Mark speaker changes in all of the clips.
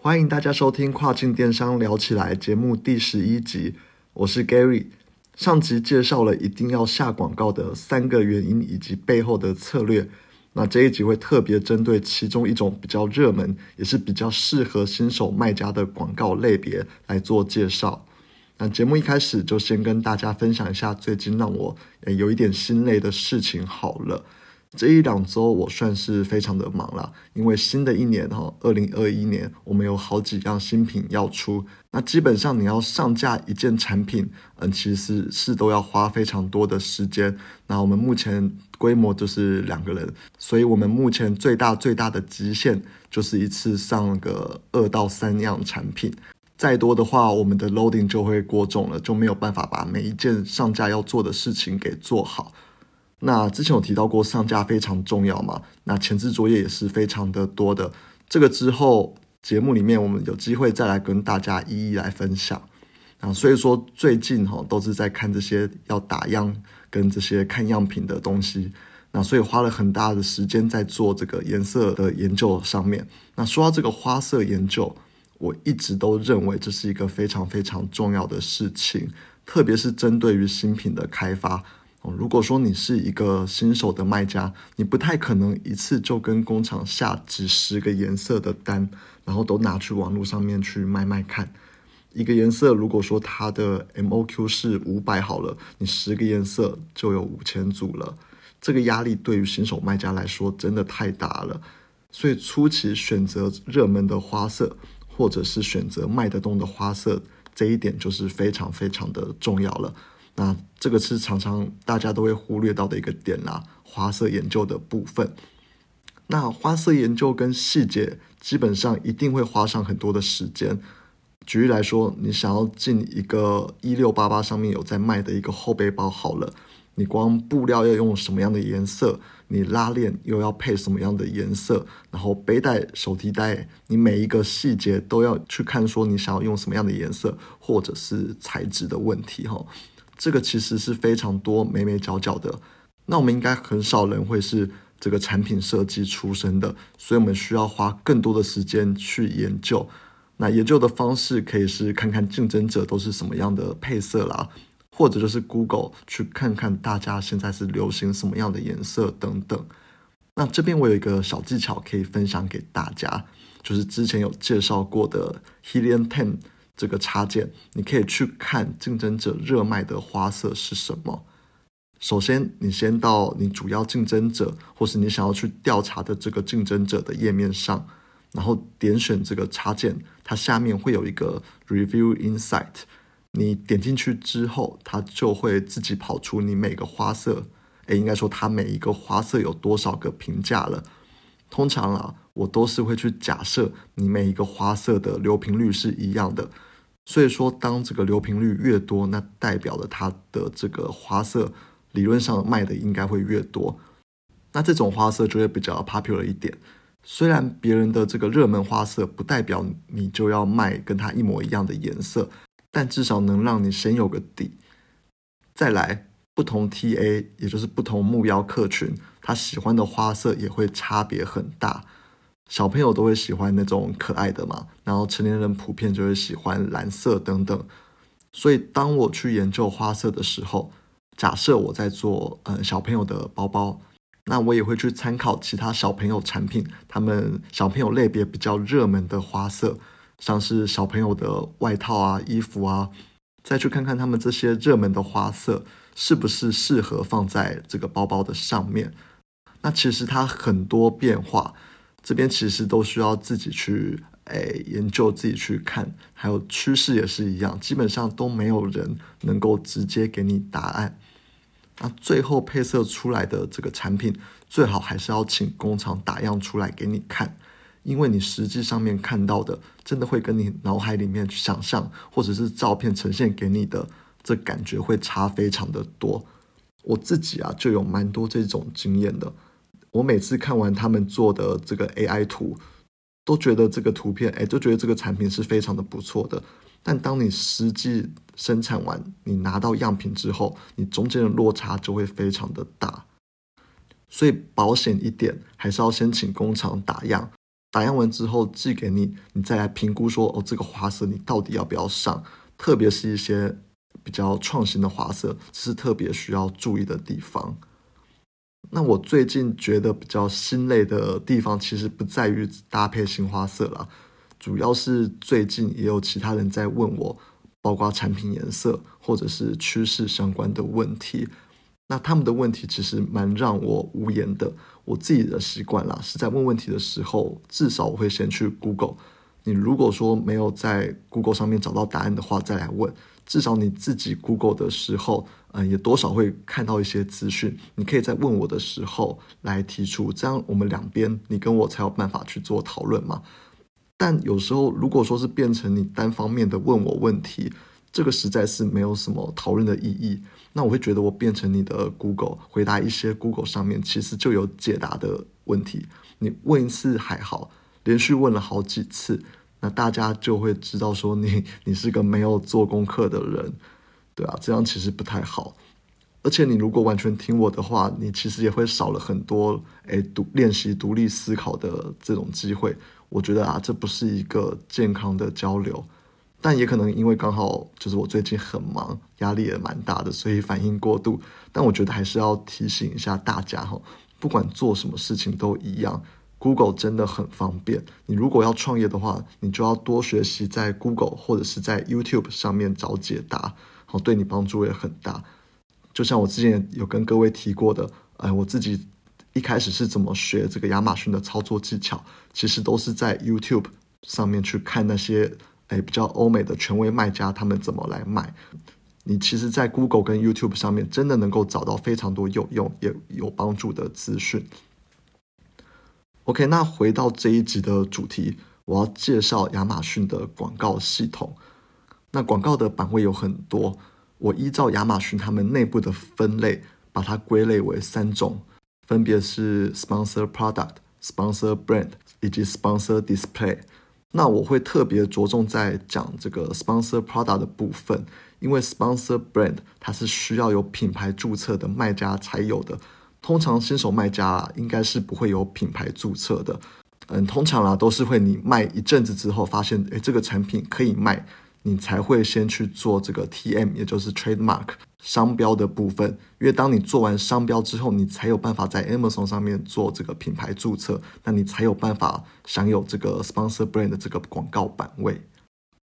Speaker 1: 欢迎大家收听《跨境电商聊起来》节目第十一集，我是 Gary。上集介绍了一定要下广告的三个原因以及背后的策略，那这一集会特别针对其中一种比较热门，也是比较适合新手卖家的广告类别来做介绍。那节目一开始就先跟大家分享一下最近让我有一点心累的事情好了。这一两周我算是非常的忙了，因为新的一年哈，二零二一年我们有好几样新品要出，那基本上你要上架一件产品，嗯，其实是都要花非常多的时间。那我们目前规模就是两个人，所以我们目前最大最大的极限就是一次上个二到三样产品，再多的话，我们的 loading 就会过重了，就没有办法把每一件上架要做的事情给做好。那之前有提到过上架非常重要嘛？那前置作业也是非常的多的。这个之后节目里面我们有机会再来跟大家一一来分享。啊，所以说最近哈都是在看这些要打样跟这些看样品的东西。那所以花了很大的时间在做这个颜色的研究上面。那说到这个花色研究，我一直都认为这是一个非常非常重要的事情，特别是针对于新品的开发。如果说你是一个新手的卖家，你不太可能一次就跟工厂下几十个颜色的单，然后都拿去网络上面去卖卖看。一个颜色如果说它的 MOQ 是五百好了，你十个颜色就有五千组了，这个压力对于新手卖家来说真的太大了。所以初期选择热门的花色，或者是选择卖得动的花色，这一点就是非常非常的重要了。那这个是常常大家都会忽略到的一个点啦，花色研究的部分。那花色研究跟细节基本上一定会花上很多的时间。举例来说，你想要进一个一六八八上面有在卖的一个后背包，好了，你光布料要用什么样的颜色，你拉链又要配什么样的颜色，然后背带、手提袋，你每一个细节都要去看，说你想要用什么样的颜色，或者是材质的问题，哈。这个其实是非常多美美角角的，那我们应该很少人会是这个产品设计出身的，所以我们需要花更多的时间去研究。那研究的方式可以是看看竞争者都是什么样的配色啦，或者就是 Google 去看看大家现在是流行什么样的颜色等等。那这边我有一个小技巧可以分享给大家，就是之前有介绍过的 Helium Ten。这个插件，你可以去看竞争者热卖的花色是什么。首先，你先到你主要竞争者，或是你想要去调查的这个竞争者的页面上，然后点选这个插件，它下面会有一个 Review Insight。你点进去之后，它就会自己跑出你每个花色，诶，应该说它每一个花色有多少个评价了。通常啊，我都是会去假设你每一个花色的流频率是一样的。所以说，当这个流频率越多，那代表了它的这个花色理论上卖的应该会越多。那这种花色就会比较 popular 一点。虽然别人的这个热门花色不代表你就要卖跟它一模一样的颜色，但至少能让你先有个底。再来，不同 TA 也就是不同目标客群，他喜欢的花色也会差别很大。小朋友都会喜欢那种可爱的嘛，然后成年人普遍就会喜欢蓝色等等。所以当我去研究花色的时候，假设我在做呃小朋友的包包，那我也会去参考其他小朋友产品，他们小朋友类别比较热门的花色，像是小朋友的外套啊、衣服啊，再去看看他们这些热门的花色是不是适合放在这个包包的上面。那其实它很多变化。这边其实都需要自己去诶研究，自己去看，还有趋势也是一样，基本上都没有人能够直接给你答案。那最后配色出来的这个产品，最好还是要请工厂打样出来给你看，因为你实际上面看到的，真的会跟你脑海里面想象或者是照片呈现给你的，这感觉会差非常的多。我自己啊就有蛮多这种经验的。我每次看完他们做的这个 AI 图，都觉得这个图片，哎，就觉得这个产品是非常的不错的。但当你实际生产完，你拿到样品之后，你中间的落差就会非常的大。所以保险一点，还是要先请工厂打样，打样完之后寄给你，你再来评估说哦，这个花色你到底要不要上？特别是一些比较创新的花色，这是特别需要注意的地方。那我最近觉得比较心累的地方，其实不在于搭配新花色了，主要是最近也有其他人在问我，包括产品颜色或者是趋势相关的问题。那他们的问题其实蛮让我无言的。我自己的习惯啦，是在问问题的时候，至少我会先去 Google。你如果说没有在 Google 上面找到答案的话，再来问。至少你自己 Google 的时候，嗯，也多少会看到一些资讯。你可以在问我的时候来提出，这样我们两边你跟我才有办法去做讨论嘛。但有时候如果说是变成你单方面的问我问题，这个实在是没有什么讨论的意义。那我会觉得我变成你的 Google 回答一些 Google 上面其实就有解答的问题，你问一次还好，连续问了好几次，那大家就会知道说你你是个没有做功课的人，对啊，这样其实不太好。而且你如果完全听我的话，你其实也会少了很多诶独练习独立思考的这种机会。我觉得啊，这不是一个健康的交流。但也可能因为刚好就是我最近很忙，压力也蛮大的，所以反应过度。但我觉得还是要提醒一下大家哈，不管做什么事情都一样，Google 真的很方便。你如果要创业的话，你就要多学习在 Google 或者是在 YouTube 上面找解答，好，对你帮助也很大。就像我之前有跟各位提过的，哎，我自己一开始是怎么学这个亚马逊的操作技巧，其实都是在 YouTube 上面去看那些。哎，比较欧美的权威卖家他们怎么来卖？你其实，在 Google 跟 YouTube 上面，真的能够找到非常多有用也有帮助的资讯。OK，那回到这一集的主题，我要介绍亚马逊的广告系统。那广告的版位有很多，我依照亚马逊他们内部的分类，把它归类为三种，分别是 Sponsor Product、Sponsor Brand 以及 Sponsor Display。那我会特别着重在讲这个 sponsor product 的部分，因为 sponsor brand 它是需要有品牌注册的卖家才有的，通常新手卖家啊应该是不会有品牌注册的，嗯，通常啦都是会你卖一阵子之后发现，诶，这个产品可以卖。你才会先去做这个 T M，也就是 trademark 商标的部分，因为当你做完商标之后，你才有办法在 Amazon 上面做这个品牌注册，那你才有办法享有这个 sponsor brand 的这个广告版位。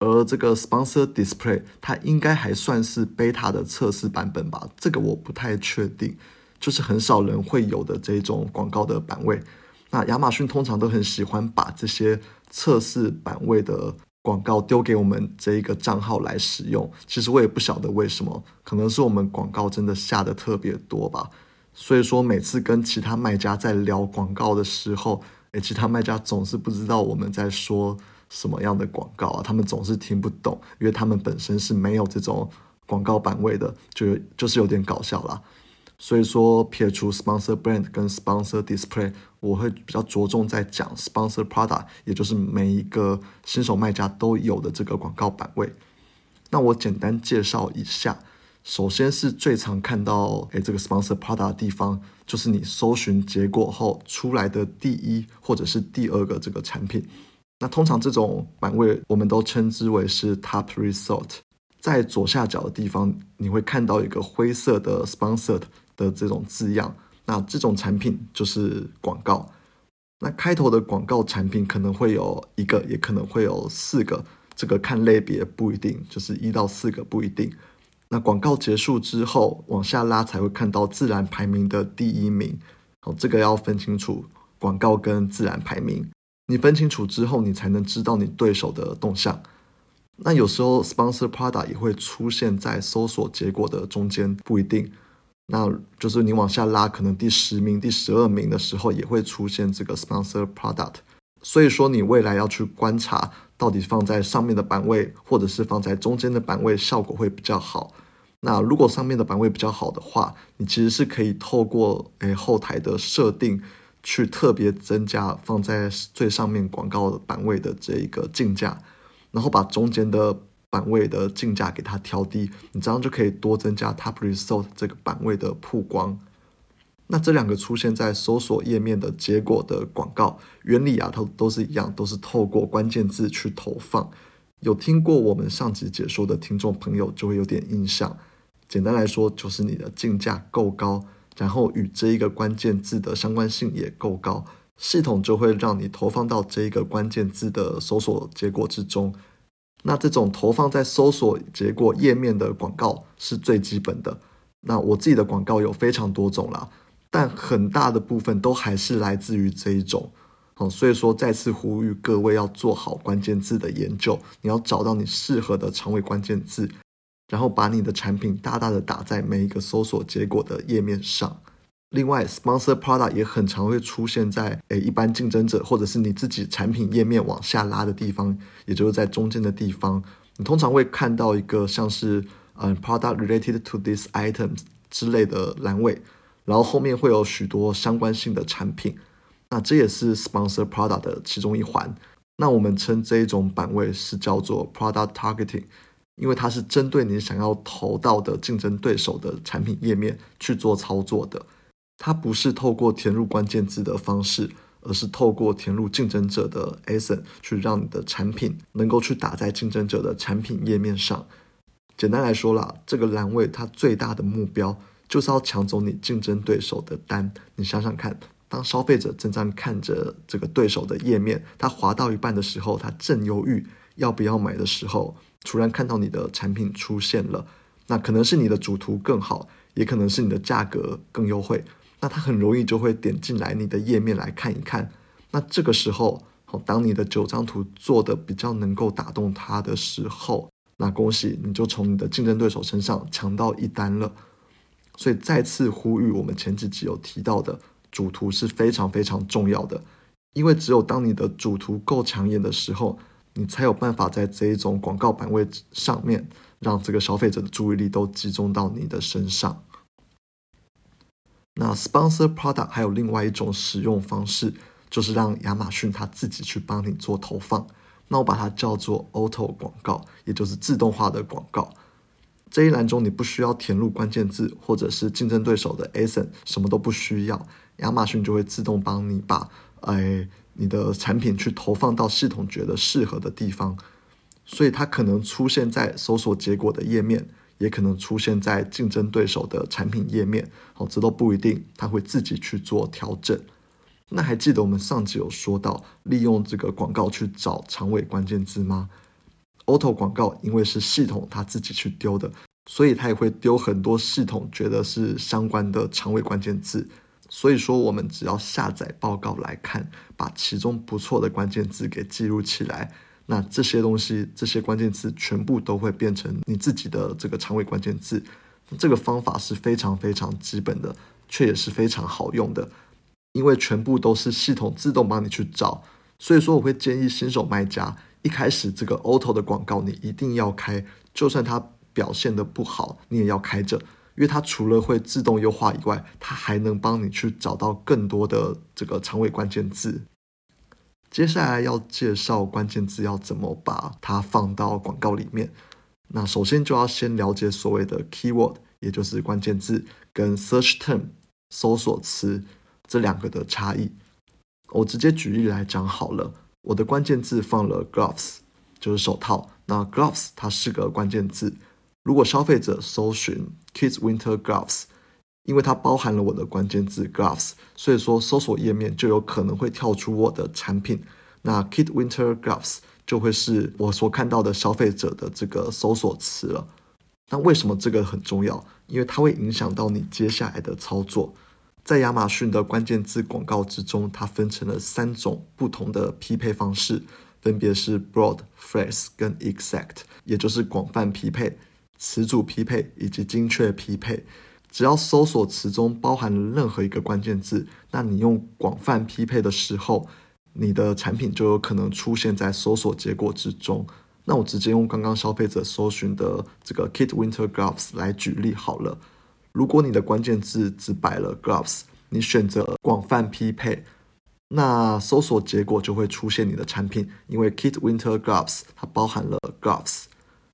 Speaker 1: 而这个 sponsor display 它应该还算是 beta 的测试版本吧，这个我不太确定，就是很少人会有的这种广告的版位。那亚马逊通常都很喜欢把这些测试版位的。广告丢给我们这一个账号来使用，其实我也不晓得为什么，可能是我们广告真的下的特别多吧。所以说每次跟其他卖家在聊广告的时候，诶，其他卖家总是不知道我们在说什么样的广告啊，他们总是听不懂，因为他们本身是没有这种广告版位的，就就是有点搞笑啦。所以说，撇除 sponsor brand 跟 sponsor display，我会比较着重在讲 sponsor product，也就是每一个新手卖家都有的这个广告版位。那我简单介绍一下，首先是最常看到诶这个 sponsor product 的地方，就是你搜寻结果后出来的第一或者是第二个这个产品。那通常这种版位我们都称之为是 top result。在左下角的地方，你会看到一个灰色的 sponsored。的这种字样，那这种产品就是广告。那开头的广告产品可能会有一个，也可能会有四个，这个看类别不一定，就是一到四个不一定。那广告结束之后，往下拉才会看到自然排名的第一名。好，这个要分清楚广告跟自然排名。你分清楚之后，你才能知道你对手的动向。那有时候 sponsor product 也会出现在搜索结果的中间，不一定。那就是你往下拉，可能第十名、第十二名的时候也会出现这个 sponsor product。所以说，你未来要去观察，到底放在上面的版位，或者是放在中间的版位，效果会比较好。那如果上面的版位比较好的话，你其实是可以透过诶后台的设定，去特别增加放在最上面广告的版位的这一个竞价，然后把中间的。版位的竞价给它调低，你这样就可以多增加 top result 这个版位的曝光。那这两个出现在搜索页面的结果的广告原理啊，它都是一样，都是透过关键字去投放。有听过我们上集解说的听众朋友就会有点印象。简单来说，就是你的竞价够高，然后与这一个关键字的相关性也够高，系统就会让你投放到这一个关键字的搜索结果之中。那这种投放在搜索结果页面的广告是最基本的。那我自己的广告有非常多种啦。但很大的部分都还是来自于这一种，好，所以说再次呼吁各位要做好关键字的研究，你要找到你适合的长尾关键字，然后把你的产品大大的打在每一个搜索结果的页面上。另外，sponsor product 也很常会出现在诶一般竞争者或者是你自己产品页面往下拉的地方，也就是在中间的地方，你通常会看到一个像是嗯 product related to this items 之类的栏位。然后后面会有许多相关性的产品，那这也是 sponsor product 的其中一环。那我们称这一种版位是叫做 product targeting，因为它是针对你想要投到的竞争对手的产品页面去做操作的。它不是透过填入关键字的方式，而是透过填入竞争者的 ASIN 去让你的产品能够去打在竞争者的产品页面上。简单来说啦，这个栏位它最大的目标。就是要抢走你竞争对手的单。你想想看，当消费者正在看着这个对手的页面，他滑到一半的时候，他正犹豫要不要买的时候，突然看到你的产品出现了，那可能是你的主图更好，也可能是你的价格更优惠，那他很容易就会点进来你的页面来看一看。那这个时候，好，当你的九张图做的比较能够打动他的时候，那恭喜你就从你的竞争对手身上抢到一单了。所以再次呼吁，我们前几集有提到的主图是非常非常重要的，因为只有当你的主图够抢眼的时候，你才有办法在这一种广告版位上面，让这个消费者的注意力都集中到你的身上。那 sponsor product 还有另外一种使用方式，就是让亚马逊它自己去帮你做投放，那我把它叫做 auto 广告，也就是自动化的广告。这一栏中你不需要填入关键字，或者是竞争对手的 ASIN，什么都不需要，亚马逊就会自动帮你把，哎，你的产品去投放到系统觉得适合的地方，所以它可能出现在搜索结果的页面，也可能出现在竞争对手的产品页面，好，这都不一定，它会自己去做调整。那还记得我们上集有说到，利用这个广告去找长尾关键字吗？Auto 广告因为是系统它自己去丢的，所以它也会丢很多系统觉得是相关的长尾关键字。所以说，我们只要下载报告来看，把其中不错的关键字给记录起来，那这些东西这些关键词全部都会变成你自己的这个长尾关键字。这个方法是非常非常基本的，却也是非常好用的，因为全部都是系统自动帮你去找。所以说，我会建议新手卖家。一开始这个 auto 的广告你一定要开，就算它表现的不好，你也要开着，因为它除了会自动优化以外，它还能帮你去找到更多的这个长尾关键字。接下来要介绍关键字要怎么把它放到广告里面。那首先就要先了解所谓的 keyword，也就是关键字跟 search term 搜索词这两个的差异。我直接举例来讲好了。我的关键字放了 gloves，就是手套。那 gloves 它是个关键字。如果消费者搜寻 kids winter gloves，因为它包含了我的关键字 gloves，所以说搜索页面就有可能会跳出我的产品。那 kid winter gloves 就会是我所看到的消费者的这个搜索词了。那为什么这个很重要？因为它会影响到你接下来的操作。在亚马逊的关键字广告之中，它分成了三种不同的匹配方式，分别是 broad、phrase 跟 exact，也就是广泛匹配、词组匹配以及精确匹配。只要搜索词中包含了任何一个关键字，那你用广泛匹配的时候，你的产品就有可能出现在搜索结果之中。那我直接用刚刚消费者搜寻的这个 kit winter gloves 来举例好了。如果你的关键字只摆了 gloves，你选择广泛匹配，那搜索结果就会出现你的产品，因为 Kit Winter Gloves 它包含了 gloves。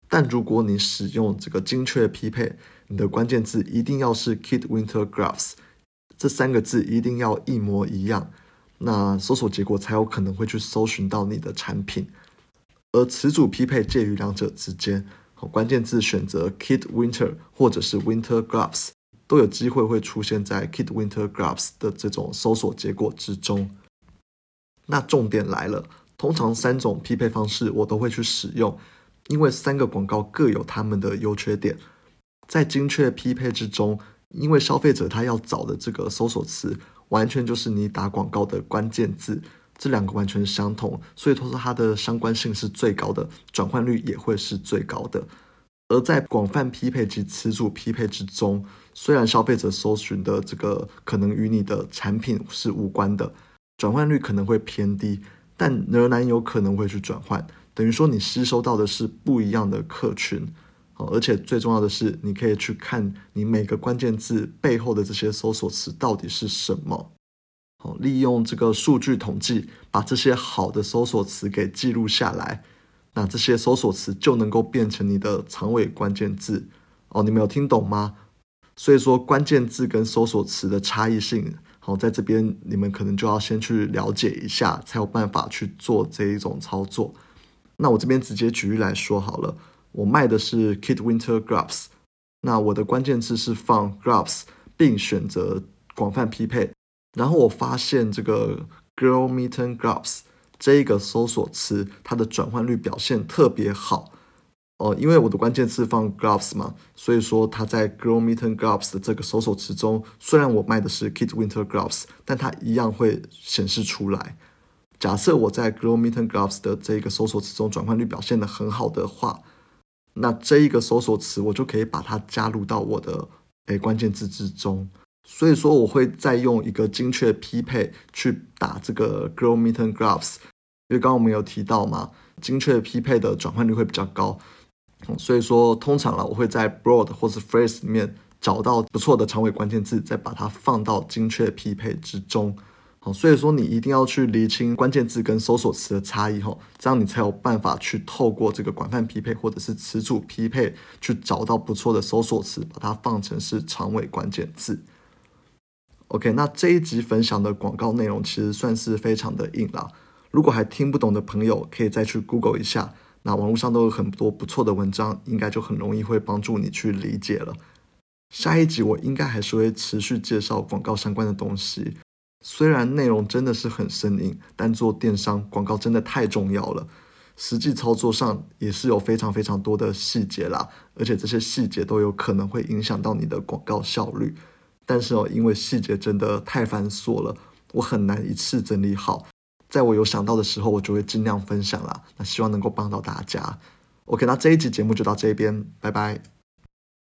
Speaker 1: 但如果你使用这个精确匹配，你的关键字一定要是 Kit Winter Gloves，这三个字一定要一模一样，那搜索结果才有可能会去搜寻到你的产品。而词组匹配介于两者之间，好，关键字选择 Kid Winter 或者是 Winter Gloves，都有机会会出现在 Kid Winter Gloves 的这种搜索结果之中。那重点来了，通常三种匹配方式我都会去使用，因为三个广告各有他们的优缺点，在精确匹配之中。因为消费者他要找的这个搜索词，完全就是你打广告的关键字，这两个完全相同，所以说它的相关性是最高的，转换率也会是最高的。而在广泛匹配及词组匹配之中，虽然消费者搜寻的这个可能与你的产品是无关的，转换率可能会偏低，但仍然有可能会去转换，等于说你吸收到的是不一样的客群。哦，而且最重要的是，你可以去看你每个关键字背后的这些搜索词到底是什么。好，利用这个数据统计，把这些好的搜索词给记录下来，那这些搜索词就能够变成你的长尾关键字。哦，你们有听懂吗？所以说，关键字跟搜索词的差异性，好，在这边你们可能就要先去了解一下，才有办法去做这一种操作。那我这边直接举例来说好了。我卖的是 Kid Winter Gloves，那我的关键字是放 Gloves，并选择广泛匹配。然后我发现这个 girl meeting gloves 这一个搜索词，它的转换率表现特别好哦，因为我的关键字放 Gloves 嘛，所以说它在 girl meeting gloves 的这个搜索词中，虽然我卖的是 Kid Winter Gloves，但它一样会显示出来。假设我在 girl meeting gloves 的这个搜索词中转换率表现的很好的话，那这一个搜索词，我就可以把它加入到我的诶关键字之中。所以说，我会再用一个精确匹配去打这个 girl mitten gloves，因为刚刚我们有提到嘛，精确匹配的转换率会比较高。所以说，通常啊，我会在 broad 或是 phrase 里面找到不错的长尾关键字，再把它放到精确匹配之中。所以说，你一定要去厘清关键字跟搜索词的差异，哈，这样你才有办法去透过这个广泛匹配或者是词组匹配，去找到不错的搜索词，把它放成是长尾关键字。OK，那这一集分享的广告内容其实算是非常的硬了。如果还听不懂的朋友，可以再去 Google 一下，那网络上都有很多不错的文章，应该就很容易会帮助你去理解了。下一集我应该还是会持续介绍广告相关的东西。虽然内容真的是很生硬，但做电商广告真的太重要了。实际操作上也是有非常非常多的细节啦，而且这些细节都有可能会影响到你的广告效率。但是哦，因为细节真的太繁琐了，我很难一次整理好。在我有想到的时候，我就会尽量分享啦。那希望能够帮到大家。OK，那这一集节目就到这边，拜拜。